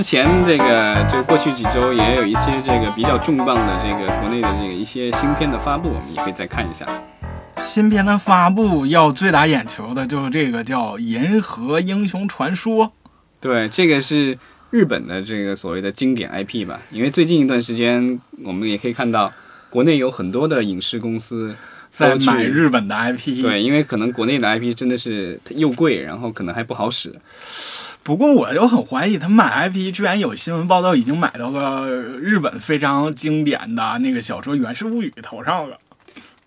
之前这个就过去几周也有一些这个比较重磅的这个国内的这个一些新片的发布，我们也可以再看一下。新片的发布要最打眼球的就是这个叫《银河英雄传说》。对，这个是日本的这个所谓的经典 IP 吧？因为最近一段时间，我们也可以看到国内有很多的影视公司在买日本的 IP。对，因为可能国内的 IP 真的是又贵，然后可能还不好使。不过我就很怀疑，他买 IP 居然有新闻报道已经买到个日本非常经典的那个小说《源氏物语》头上了。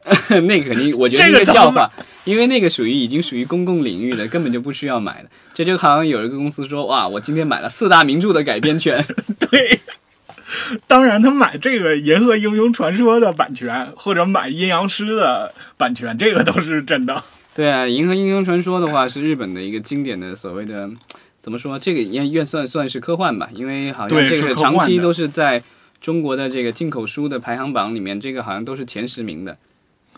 那个肯定，我觉得是个笑话，因为那个属于已经属于公共领域的，根本就不需要买的。这就好像有一个公司说，哇，我今天买了四大名著的改编权，对，当然他买这个《银河英雄传说》的版权，或者买《阴阳师》的版权，这个都是真的。对啊，《银河英雄传说》的话是日本的一个经典的所谓的，怎么说？这个也也算算是科幻吧，因为好像这个长期都是在中国的这个进口书的排行榜里面，这个好像都是前十名的。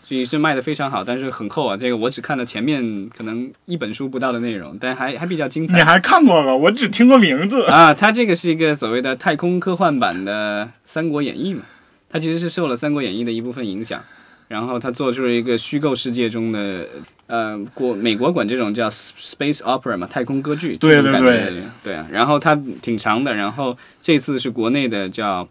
所以是卖的非常好，但是很厚啊。这个我只看了前面可能一本书不到的内容，但还还比较精彩。你还看过吗？我只听过名字。啊，它这个是一个所谓的太空科幻版的《三国演义》嘛，它其实是受了《三国演义》的一部分影响，然后它做出了一个虚构世界中的，呃，国美国管这种叫 space opera 嘛，太空歌剧，对这种感觉对对啊，然后它挺长的，然后这次是国内的叫。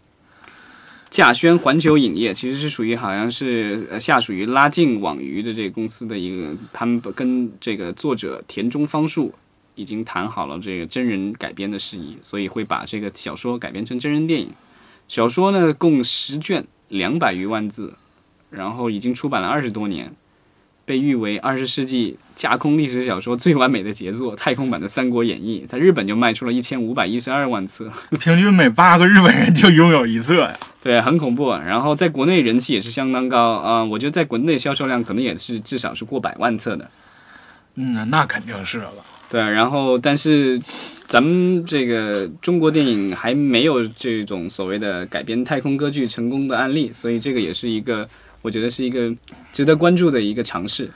稼轩环球影业其实是属于好像是呃下属于拉近网娱的这个公司的一个，他们跟这个作者田中芳树已经谈好了这个真人改编的事宜，所以会把这个小说改编成真人电影。小说呢共十卷，两百余万字，然后已经出版了二十多年，被誉为二十世纪架空历史小说最完美的杰作——太空版的《三国演义》。在日本就卖出了一千五百一十二万册。平均每八个日本人就拥有一册呀。对，很恐怖。然后在国内人气也是相当高啊、我觉得在国内销售量可能也是至少是过百万册的。嗯，那肯定是了。对，然后但是咱们这个中国电影还没有这种所谓的改编太空歌剧成功的案例，所以这个也是一个我觉得是一个值得关注的一个尝试。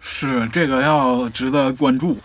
是这个要值得关注。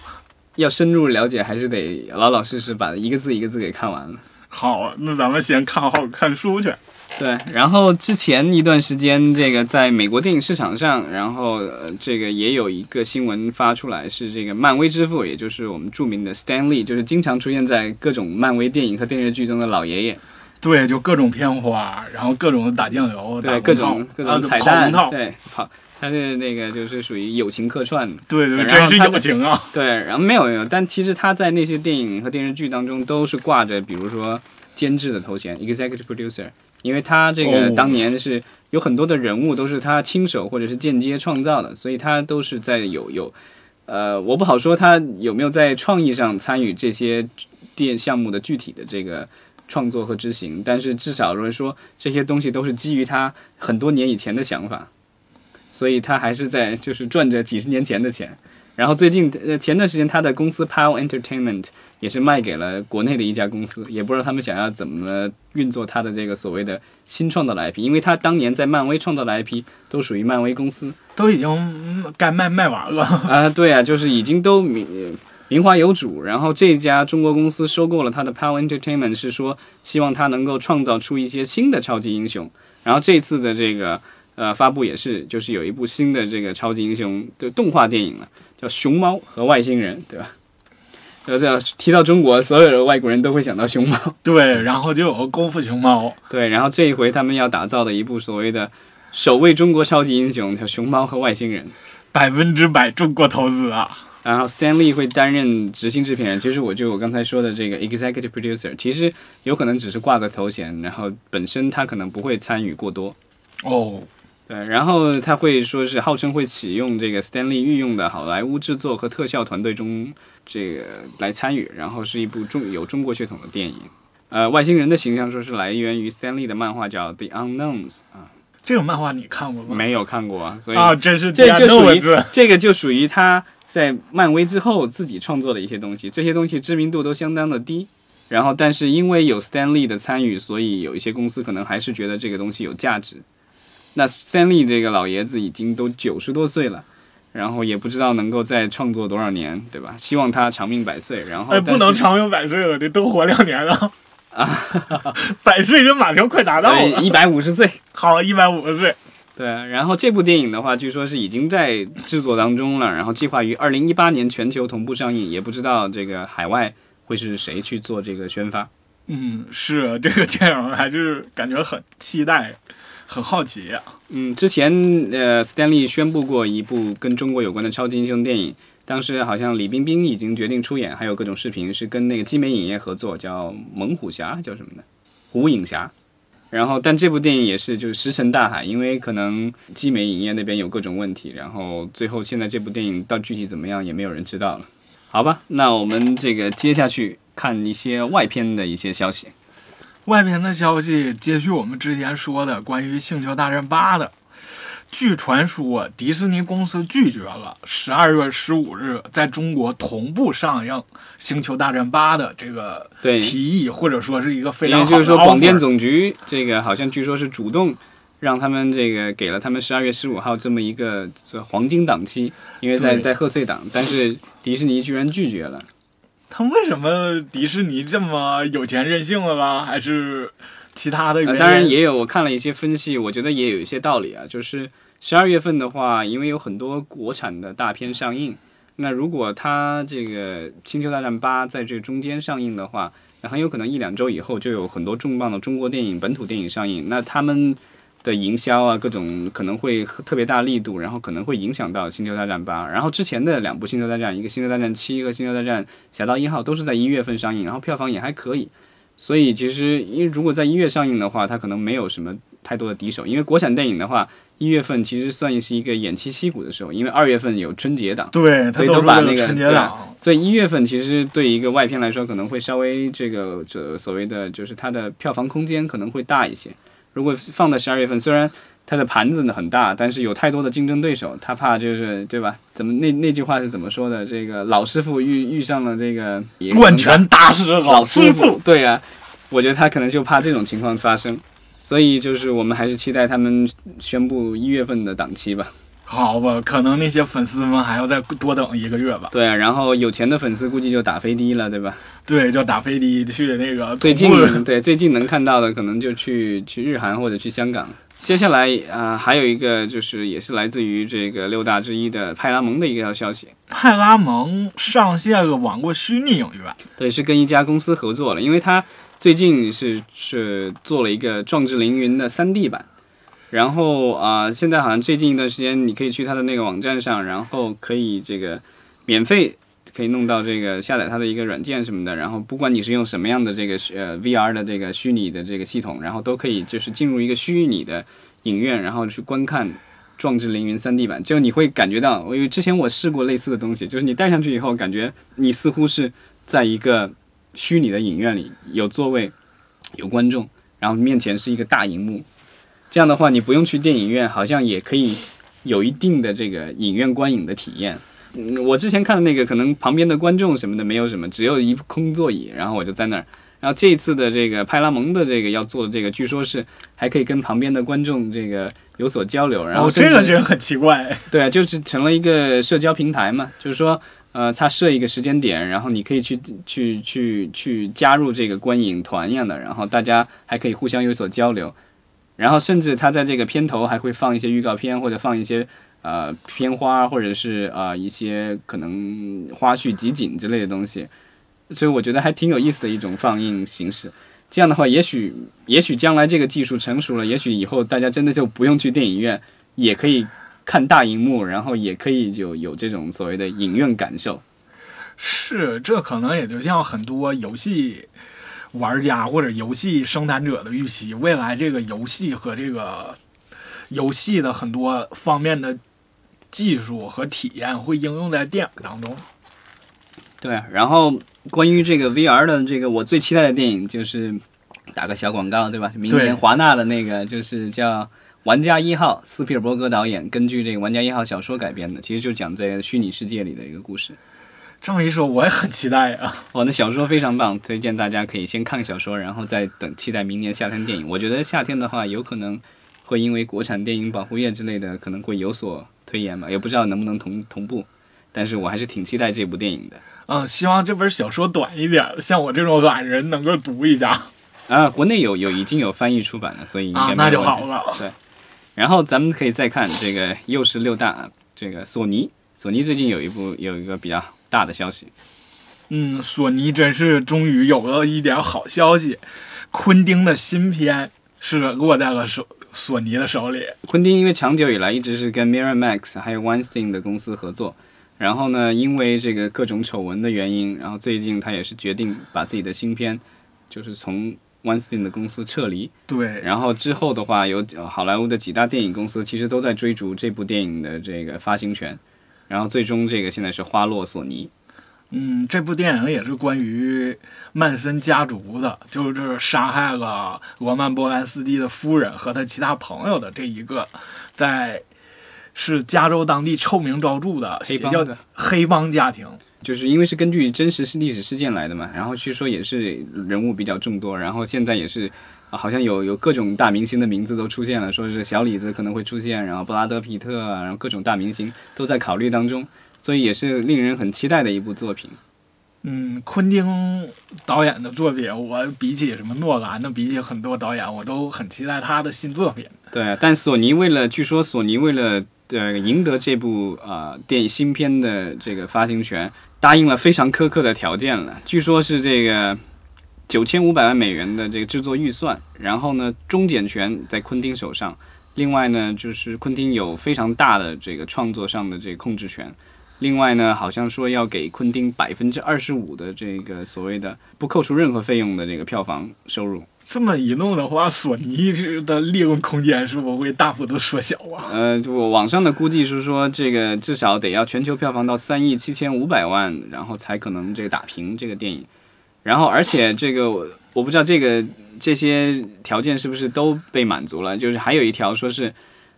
要深入了解，还是得老老实实把一个字一个字给看完了。好，那咱们先看好看书去。对，然后之前一段时间，这个在美国电影市场上，然后呃，这个也有一个新闻发出来，是这个漫威之父，也就是我们著名的 Stan Lee，就是经常出现在各种漫威电影和电视剧中的老爷爷，对，就各种片花，然后各种打酱油，打对，各种各啊种彩蛋，对，好，他是那个就是属于友情客串的，对对，真是友情啊。对，然后没有没有，但其实他在那些电影和电视剧当中都是挂着，比如说监制的头衔 （executive producer），因为他这个哦当年是有很多的人物都是他亲手或者是间接创造的，所以他都是在有有，呃，我不好说他有没有在创意上参与这些电项目的具体的这个创作和执行，但是至少来说这些东西都是基于他很多年以前的想法，所以他还是在就是赚着几十年前的钱。然后最近呃前段时间他的公司 Pal Entertainment 也是卖给了国内的一家公司，也不知道他们想要怎么运作他的这个所谓的新创造的 IP，因为他当年在漫威创造的 IP 都属于漫威公司都已经嗯该卖卖完了。啊，对啊，就是已经都名名花有主。然后这家中国公司收购了他的 Power Entertainment，是说希望他能够创造出一些新的超级英雄。然后这次的这个呃发布也是，就是有一部新的这个超级英雄的动画电影了，叫《熊猫和外星人》，对吧？呃，这提到中国，所有的外国人都会想到熊猫。对，然后就有个功夫熊猫，对，然后这一回他们要打造的一部所谓的首位中国超级英雄，叫《熊猫和外星人》。百分之百中国投资啊！然后 Stanley 会担任执行制片人。其实我就我刚才说的这个 executive producer，其实有可能只是挂个头衔，然后本身他可能不会参与过多。哦，对，然后他会说是号称会启用这个 Stanley 御用的好莱坞制作和特效团队中这个来参与，然后是一部中有中国血统的电影。呃，外星人的形象说是来源于 Stanley 的漫画叫《The Unknowns》啊，这种漫画你看过吗？没有看过啊，所以啊，真是这就属于。这个就属于他在漫威之后自己创作的一些东西，这些东西知名度都相当的低。然后，但是因为有 Stan Lee 的参与，所以有一些公司可能还是觉得这个东西有价值。那 Stan Lee 这个老爷子已经都九十多岁了，然后也不知道能够再创作多少年，对吧？希望他长命百岁。然后哎，不能长命百岁了，得多活两年了。啊，百岁这马上快达到了，一百五十岁，好，一百五十岁。对，然后这部电影的话，据说是已经在制作当中了，然后计划于二零一八年全球同步上映，也不知道这个海外会是谁去做这个宣发。嗯，是这个电影还是感觉很期待，很好奇呀。嗯，之前呃，斯坦利宣布过一部跟中国有关的超级英雄电影，当时好像李冰冰已经决定出演，还有各种视频是跟那个基美影业合作，叫猛虎侠，叫什么的，虎影侠。然后，但这部电影也是就是石沉大海，因为可能基美影业那边有各种问题，然后最后现在这部电影到具体怎么样也没有人知道了。好吧，那我们这个接下去看一些外片的一些消息。外片的消息接续我们之前说的关于《星球大战八》的。据传说，迪士尼公司拒绝了十二月十五日在中国同步上映《星球大战八》的这个提议，或者说是一个非常好的就是说，广电总局这个好像据说是主动让他们这个给了他们十二月十五号这么一个这黄金档期，因为在在贺岁档，但是迪士尼居然拒绝了。他为什么迪士尼这么有钱任性了吧？还是其他的原因？当然也有，我看了一些分析，我觉得也有一些道理啊，就是。十二月份的话，因为有很多国产的大片上映，那如果它这个《星球大战八》在这中间上映的话，那很有可能一两周以后就有很多重磅的中国电影、本土电影上映，那他们的营销啊，各种可能会特别大力度，然后可能会影响到《星球大战八》。然后之前的两部《星球大战》，一个《星球大战七》和《星球大战侠盗一号》都是在一月份上映，然后票房也还可以。所以其实，因为如果在一月上映的话，它可能没有什么太多的敌手，因为国产电影的话。一月份其实算是一个偃旗息鼓的时候，因为二月份有春节档，对，所以都把那个对，所以一月份其实对一个外片来说可能会稍微这个这所谓的就是它的票房空间可能会大一些。如果放在十二月份，虽然它的盘子呢很大，但是有太多的竞争对手，他怕就是对吧？怎么那那句话是怎么说的？这个老师傅遇遇上了这个万拳大师老师傅，对啊，我觉得他可能就怕这种情况发生。所以就是我们还是期待他们宣布一月份的档期吧。好吧，可能那些粉丝们还要再多等一个月吧。对，啊然后有钱的粉丝估计就打飞的了，对吧？对，就打飞的去那个。最近对最近能看到的，可能就去去日韩或者去香港。接下来啊，还有一个就是也是来自于这个六大之一的派拉蒙的一个消息。派拉蒙上线了网络虚拟影院。对，是跟一家公司合作了，因为它。最近是是做了一个《壮志凌云》的 3D 版，然后啊，现在好像最近一段时间，你可以去他的那个网站上，然后可以这个免费可以弄到这个下载它的一个软件什么的，然后不管你是用什么样的这个呃 VR 的这个虚拟的这个系统，然后都可以就是进入一个虚拟的影院，然后去观看《壮志凌云》3D 版，就你会感觉到，因为之前我试过类似的东西，就是你戴上去以后，感觉你似乎是在一个。虚拟的影院里有座位，有观众，然后面前是一个大荧幕，这样的话你不用去电影院，好像也可以有一定的这个影院观影的体验。嗯，我之前看的那个可能旁边的观众什么的没有什么，只有一空座椅，然后我就在那儿。然后这一次的这个派拉蒙的这个要做的这个，据说是还可以跟旁边的观众这个有所交流。然后这个真很奇怪。对，就是成了一个社交平台嘛，就是说。呃，他设一个时间点，然后你可以去去去去加入这个观影团一样的，然后大家还可以互相有所交流，然后甚至他在这个片头还会放一些预告片，或者放一些呃片花，或者是啊一些可能花絮集锦之类的东西，所以我觉得还挺有意思的一种放映形式。这样的话，也许也许将来这个技术成熟了，也许以后大家真的就不用去电影院，也可以。看大荧幕，然后也可以就有这种所谓的影院感受。是，这可能也就像很多游戏玩家或者游戏生产者的预期，未来这个游戏和这个游戏的很多方面的技术和体验会应用在电影当中。对，然后关于这个 VR 的这个，我最期待的电影就是打个小广告，对吧？明年华纳的那个就是叫。玩家一号，斯皮尔伯格导演根据这个《玩家一号》小说改编的，其实就讲在虚拟世界里的一个故事。这么一说，我也很期待啊！哦，那小说非常棒，推荐大家可以先看小说，然后再等期待明年夏天电影。我觉得夏天的话，有可能会因为国产电影保护月之类的，可能会有所推演吧，也不知道能不能同同步，但是我还是挺期待这部电影的。嗯，希望这本小说短一点，像我这种懒人能够读一下啊。国内有有已经有翻译出版了，所以应该那就好了。对，然后咱们可以再看这个又是六大，这个索尼，索尼最近有一部有一个比较大的消息。嗯，索尼真是终于有了一点好消息，昆汀的新片是落在了手索尼的手里。昆汀因为长久以来一直是跟 Miramax 还有 Weinstein 的公司合作。然后呢，因为这个各种丑闻的原因，然后最近他也是决定把自己的新片，就是从 Weinstein 的公司撤离。对。然后之后的话，有好莱坞的几大电影公司其实都在追逐这部电影的这个发行权。然后最终这个现在是花落索尼。嗯，这部电影也是关于曼森家族的，就是杀害了罗曼波兰斯基的夫人和他其他朋友的这一个，在。是加州当地臭名昭著的邪教的黑帮家庭，就是因为是根据真实历史事件来的嘛，然后据说也是人物比较众多，然后现在也是，好像有有各种大明星的名字都出现了，说是小李子可能会出现，然后布拉德皮特啊，然后各种大明星都在考虑当中，所以也是令人很期待的一部作品。嗯，昆汀导演的作品，我比起什么诺兰的，比起很多导演，我都很期待他的新作品。对，但索尼为了，据说索尼为了。呃，赢得这部啊电影新片的这个发行权，答应了非常苛刻的条件了。据说是这个九千五百万美元的这个制作预算，然后呢，终检权在昆汀手上。另外呢，就是昆汀有非常大的这个创作上的这个控制权。另外呢，好像说要给昆汀百分之二十五的这个所谓的不扣除任何费用的这个票房收入。这么一弄的话，索尼的利润空间是否会大幅度缩小啊？呃，我网上的估计是说，这个至少得要全球票房到三亿七千五百万，然后才可能这个打平这个电影。然后，而且这个我不知道这个这些条件是不是都被满足了。就是还有一条说是，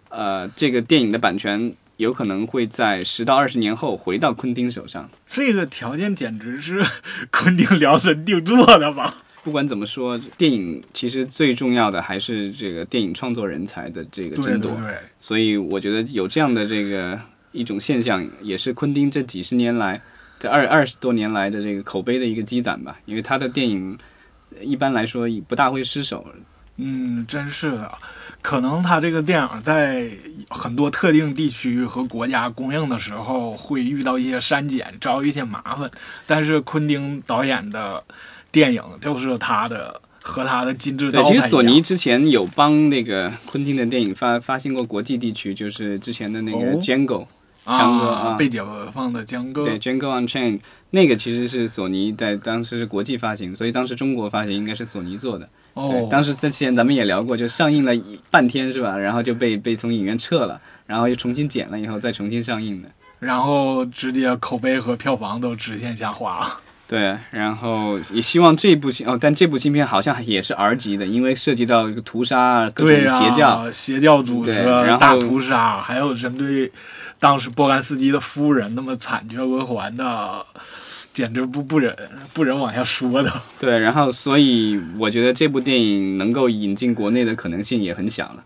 呃，这个电影的版权有可能会在十到二十年后回到昆汀手上。这个条件简直是 昆汀量身定做的吧？不管怎么说，电影其实最重要的还是这个电影创作人才的这个争夺。所以我觉得有这样的这个一种现象，也是昆汀这几十年来、这二二十多年来的这个口碑的一个积攒吧。因为他的电影一般来说不大会失手。嗯，真是的。可能他这个电影在很多特定地区和国家公映的时候会遇到一些删减，遭遇一些麻烦。但是昆汀导演的。电影就是他的和他的金质。对，其实索尼之前有帮那个昆汀的电影发发行过国际地区，就是之前的那个《Django》江哥啊，被解放的江哥。对，《Django Unchained》那个其实是索尼在当时是国际发行，所以当时中国发行应该是索尼做的。哦。当时之前咱们也聊过，就上映了半天是吧？然后就被被从影院撤了，然后又重新剪了以后再重新上映的。然后直接口碑和票房都直线下滑。对，然后也希望这部新哦，但这部新片好像也是 R 级的，因为涉及到屠杀各种邪教、邪教组织、大屠杀，还有针对当时波兰斯基的夫人那么惨绝人寰的，简直不不忍不忍往下说的。对，然后所以我觉得这部电影能够引进国内的可能性也很小了。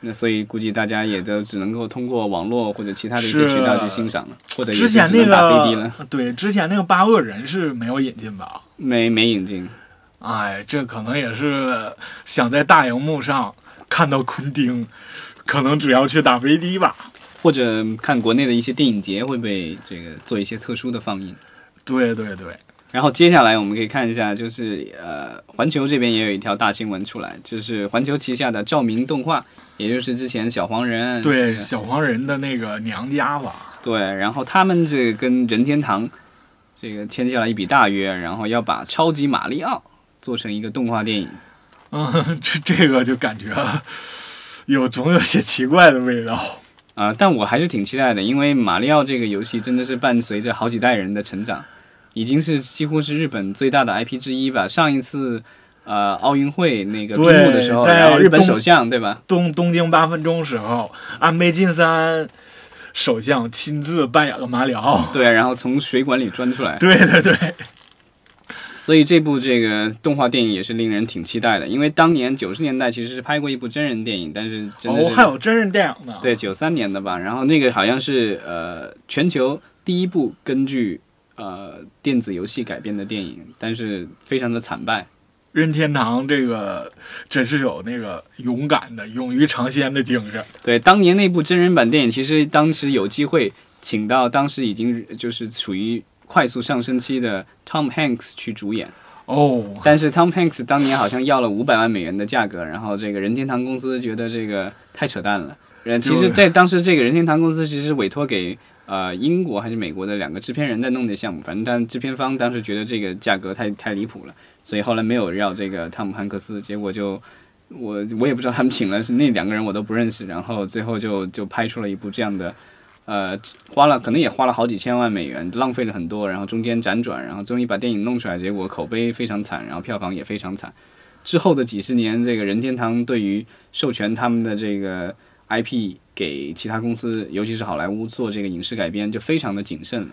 那所以估计大家也都只能够通过网络或者其他的一些渠道去欣赏了，或者之前那个对之前那个八恶人是没有引进吧？没没引进。哎，这可能也是想在大荧幕上看到昆汀，可能只要去打飞的吧，或者看国内的一些电影节会被这个做一些特殊的放映。对对对。然后接下来我们可以看一下，就是呃，环球这边也有一条大新闻出来，就是环球旗下的照明动画。也就是之前小黄人对小黄人的那个娘家吧，对，然后他们这跟任天堂这个签下了一笔大约，然后要把超级马里奥做成一个动画电影。嗯，这这个就感觉有总有些奇怪的味道啊，但我还是挺期待的，因为马里奥这个游戏真的是伴随着好几代人的成长，已经是几乎是日本最大的 IP 之一吧。上一次。呃，奥运会那个闭幕的时候，然后日本首相对吧？东东京八分钟时候，安倍晋三首相亲自扮演了马里奥。对，然后从水管里钻出来。对对对。所以这部这个动画电影也是令人挺期待的，因为当年九十年代其实是拍过一部真人电影，但是真的哦，是、还有真人电影呢。对九三年的吧，然后那个好像是呃全球第一部根据呃电子游戏改编的电影，但是非常的惨败。任天堂这个真是有那个勇敢的、勇于尝鲜的精神。对，当年那部真人版电影，其实当时有机会请到当时已经就是处于快速上升期的 Tom Hanks 去主演，哦，但是 Tom Hanks 当年好像要了五百万美元的价格，然后这个任天堂公司觉得这个太扯淡了。呃，其实，在当时这个任天堂公司其实委托给呃英国还是美国的两个制片人在弄这项目，反正但制片方当时觉得这个价格太太离谱了，所以后来没有要这个汤姆汉克斯，结果就我我也不知道他们请了是那两个人我都不认识，然后最后就就拍出了一部这样的。呃，花了可能也花了好几千万美元，浪费了很多，然后中间辗转，然后终于把电影弄出来，结果口碑非常惨，然后票房也非常惨。之后的几十年，这个任天堂对于授权他们的这个 IP 给其他公司，尤其是好莱坞做这个影视改编，就非常的谨慎了。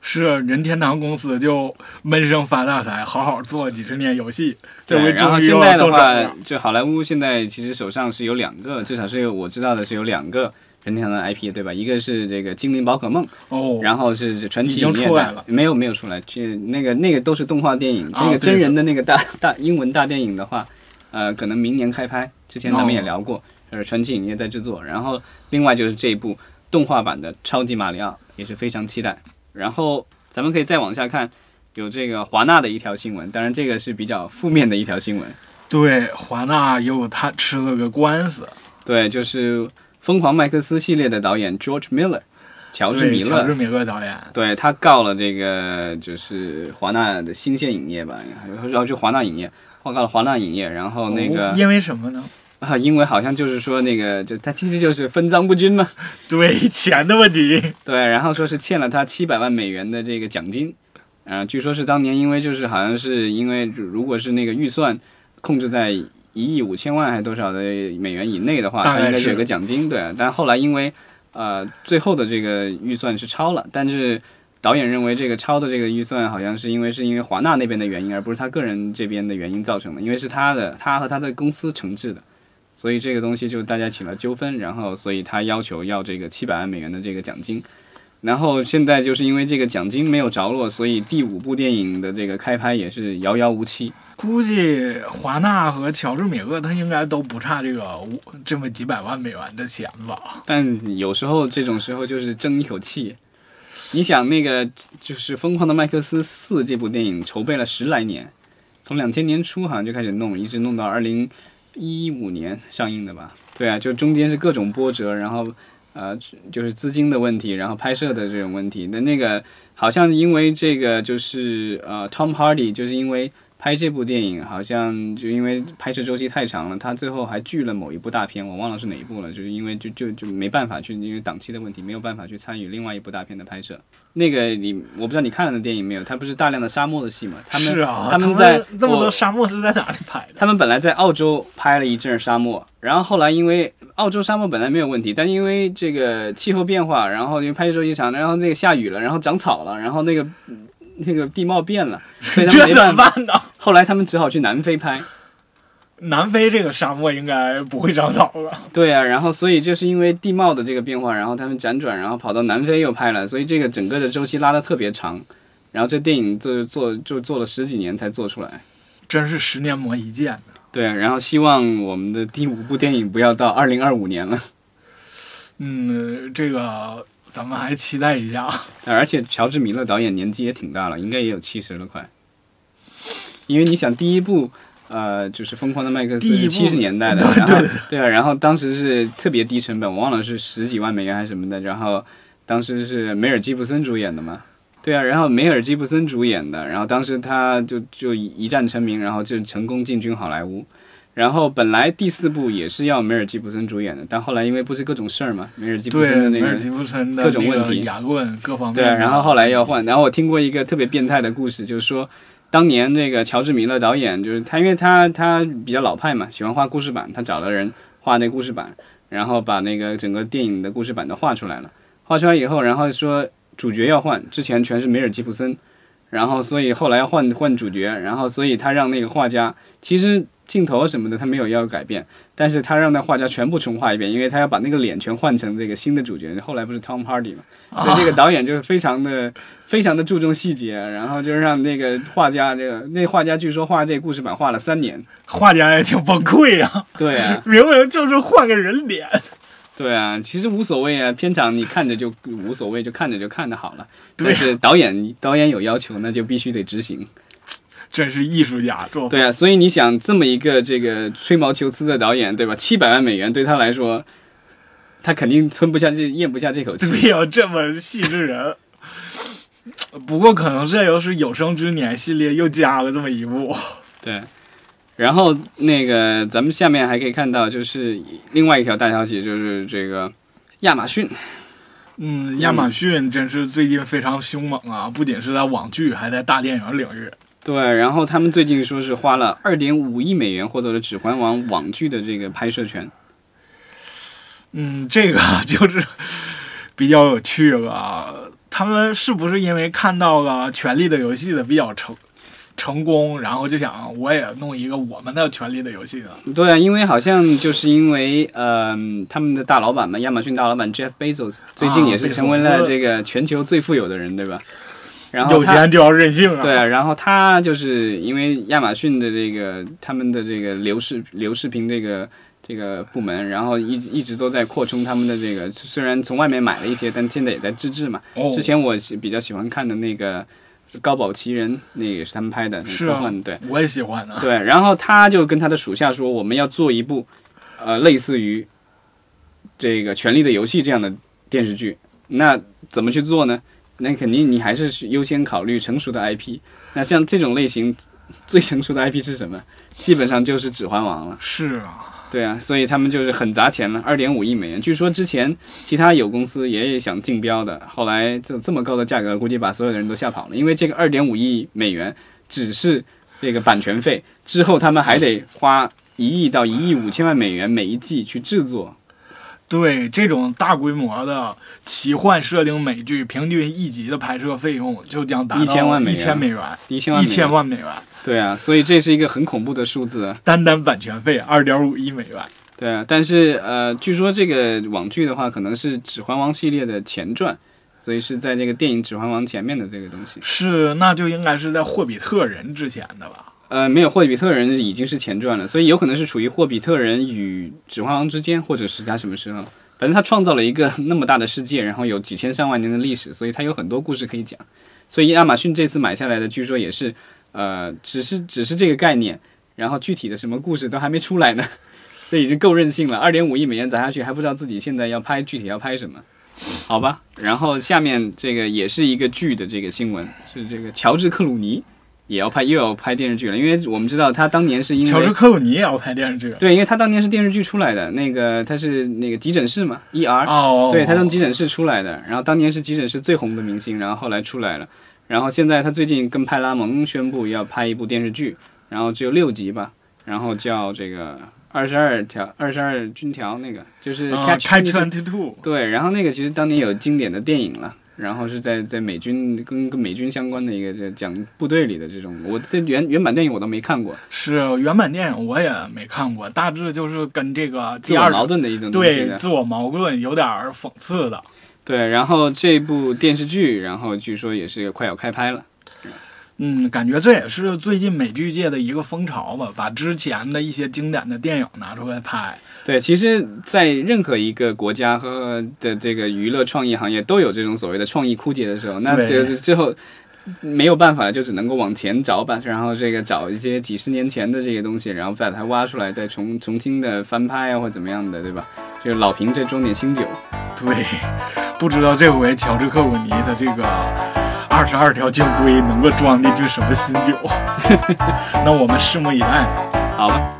是任天堂公司就闷声发大财，好好做几十年游戏，这对，回然后终于要现在的话就好莱坞现在其实手上是有两个，至少是有我知道的是有两个任天堂的 IP，对吧？一个是这个精灵宝可梦，哦，然后是传奇已经影业的出来了没有没有出来，这那个那个都是动画电影，啊那个真人的那个大大英文大电影的话，呃，可能明年开拍，之前咱们也哦聊过，呃，传奇影业在制作，然后另外就是这一部动画版的超级马里奥也是非常期待，然后咱们可以再往下看。有这个华纳的一条新闻，当然这个是比较负面的一条新闻。对，华纳又他吃了个官司，对，就是《疯狂麦克斯》系列的导演 George Miller，乔治米勒乔治，米勒导演，对他告了这个就是华纳的新线影业吧，然后就华纳影业，告了华纳影业，然后那个、哦因为什么呢？啊，因为好像就是说那个就他其实就是分赃不均嘛，对钱的问题。对，然后说是欠了他七百万美元的这个奖金，啊、据说是当年因为就是好像是因为如果是那个预算控制在一亿五千万还多少的美元以内的话，他应该有个奖金，对，但后来因为呃最后的这个预算是超了，但是导演认为这个超的这个预算好像是因为是因为华纳那边的原因，而不是他个人这边的原因造成的，因为是他的他和他的公司承制的。所以这个东西就大家起了纠纷，然后所以他要求要这个七百万美元的这个奖金，然后现在就是因为这个奖金没有着落，所以第五部电影的这个开拍也是遥遥无期。估计华纳和乔治米勒他应该都不差这个五这么几百万美元的钱吧？但有时候这种时候就是争一口气。你想那个就是《疯狂的麦克斯四》这部电影筹备了十来年，从两千年初好像就开始弄，一直弄到二零一五年上映的吧？对啊，就中间是各种波折，然后呃就是资金的问题，然后拍摄的这种问题。那那个好像因为这个就是呃 Tom Hardy 就是因为拍这部电影，好像就因为拍摄周期太长了，他最后还拒了某一部大片，我忘了是哪一部了，就是因为就就就没办法去，因为档期的问题，没有办法去参与另外一部大片的拍摄。那个你我不知道你看了的电影没有？它不是大量的沙漠的戏嘛？他们是啊，他们在我这么多沙漠是在哪里拍的？他们本来在澳洲拍了一阵沙漠，然后后来因为澳洲沙漠本来没有问题，但因为这个气候变化，然后因为拍摄周期长，然后那个下雨了，然后长草了，然后那个那个地貌变了，所以他们 这怎没办法。么办呢？后来他们只好去南非拍。南非这个沙漠应该不会长草了。对啊，然后所以就是因为地貌的这个变化，然后他们辗转，然后跑到南非又拍了，所以这个整个的周期拉得特别长。然后这电影做做就做了十几年才做出来。真是十年磨一剑的。对，然后希望我们的第五部电影不要到二零二五年了。嗯，这个咱们还期待一下。而且乔治米勒导演年纪也挺大了，应该也有七十了快。因为你想，第一部呃就是《疯狂的麦克斯七十年代的，对然后对对啊，然后当时是特别低成本，我忘了是十几万美元还是什么的，然后当时是梅尔吉布森主演的嘛。对啊，然后梅尔吉布森主演的，然后当时他就就一战成名，然后就成功进军好莱坞。然后本来第四部也是要梅尔吉布森主演的，但后来因为不是各种事儿嘛，梅尔吉布森，的那个各种问题言论各方面对。然后后来要换，然后我听过一个特别变态的故事，就是说，当年那个乔治米勒导演，就是他，因为他他比较老派嘛，喜欢画故事板，他找了人画那故事板，然后把那个整个电影的故事板都画出来了。画出来以后，然后说主角要换，之前全是梅尔吉普森，然后所以后来要换换主角，然后所以他让那个画家，其实镜头什么的他没有要改变，但是他让那画家全部重画一遍，因为他要把那个脸全换成这个新的主角。后来不是 Tom Hardy 嘛，所以这个导演就是非常的 非常的注重细节，然后就让那个画家这个那画家据说画这个故事版画了三年，画家也挺崩溃啊、对啊。明明就是换个人脸。对啊，其实无所谓啊，片场你看着就无所谓，就看着就看着好了。对但是导演导演有要求，那就必须得执行。真是艺术家做。对啊，所以你想这么一个这个吹毛求疵的导演，对吧？七百万美元对他来说，他肯定吞不下这咽不下这口气。没有，这么细致人。不过可能这又是有生之年系列又加了这么一部。对，然后那个咱们下面还可以看到，就是另外一条大消息，就是这个亚马逊。嗯，亚马逊真是最近非常凶猛啊！不仅是在网剧，还在大电影领域。对，然后他们最近说是花了二点五亿美元获得了《指环王》网剧的这个拍摄权。嗯，这个 就是比较有趣了。他们是不是因为看到了《权力的游戏》的比较成成功，然后就想我也弄一个我们的《权力的游戏》呢？对啊，因为好像就是因为呃，他们的大老板嘛，亚马逊大老板 Jeff Bezos 最近也是成为了这个全球最富有的人，对吧？然后有钱就要任性啊！对啊，然后他就是因为亚马逊的这个他们的这个流视流视频这个这个部门，然后一一直都在扩充他们的这个，虽然从外面买了一些，但现在也在自制嘛。哦，之前我比较喜欢看的那个《高保奇人》，那个也是他们拍的，那是啊幻对。我也喜欢啊。对，然后他就跟他的属下说，我们要做一部，呃，类似于这个《权力的游戏》这样的电视剧。那怎么去做呢？那肯定你还是优先考虑成熟的 IP。那像这种类型最成熟的 IP 是什么？基本上就是《指环王》了。是啊，对啊，所以他们就是很砸钱了，二点五亿美元。据说之前其他有公司也想竞标的，后来就这么高的价格，估计把所有的人都吓跑了。因为这个二点五亿美元只是这个版权费，之后他们还得花一亿到一亿五千万美元每一季去制作。对这种大规模的奇幻设定美剧，平均一集的拍摄费用就将达到1000万美一元千美元，一千万，一千。万美元，对啊，所以这是一个很恐怖的数字啊。单单版权费二点五亿美元。对啊，但是呃，据说这个网剧的话，可能是《指环王》系列的前传，所以是在这个电影《指环王》前面的这个东西。是，那就应该是在霍比特人之前的吧？呃，没有，霍比特人已经是前传了，所以有可能是处于霍比特人与指环王之间，或者是他什么时候。反正他创造了一个那么大的世界，然后有几千上万年的历史，所以他有很多故事可以讲。所以亚马逊这次买下来的，据说也是，呃，只是只是这个概念，然后具体的什么故事都还没出来呢，这已经够任性了。二点五亿美元砸下去，还不知道自己现在要拍具体要拍什么，好吧？然后下面这个也是一个剧的这个新闻，是这个乔治克鲁尼也要拍又要拍电视剧了，因为我们知道他当年是因为乔治克鲁尼也要拍电视剧对，因为他当年是电视剧出来的，那个他是那个急诊室嘛，ER，、哦，对他从急诊室出来的，然后当年是急诊室最红的明星，然后后来出来了，然后现在他最近跟派拉蒙宣布要拍一部电视剧，然后只有六集吧，然后叫这个二十二条二十二军条那个就是嗯 Catch，Catch Twenty Twenty Two，对，然后那个其实当年有经典的电影了。然后是在在美军跟跟美军相关的一个这讲部队里的这种，我这原原版电影我都没看过，是原版电影我也没看过，大致就是跟这个自我第二矛盾的一种。对自我矛盾有点儿讽刺的。对，然后这部电视剧，然后据说也是快要开拍了。嗯，感觉这也是最近美剧界的一个风潮吧，把之前的一些经典的电影拿出来拍。对，其实，在任何一个国家和的这个娱乐创意行业都有这种所谓的创意枯竭的时候，那就是最后没有办法，就只能够往前找吧，然后这个找一些几十年前的这些东西，然后把它挖出来，再重重新的翻拍啊，或怎么样的，对吧？就是老瓶再装点新酒。对，不知道这回乔治克鲁尼的这个二十二条军规能够装进去什么新酒？那我们拭目以待。好吧。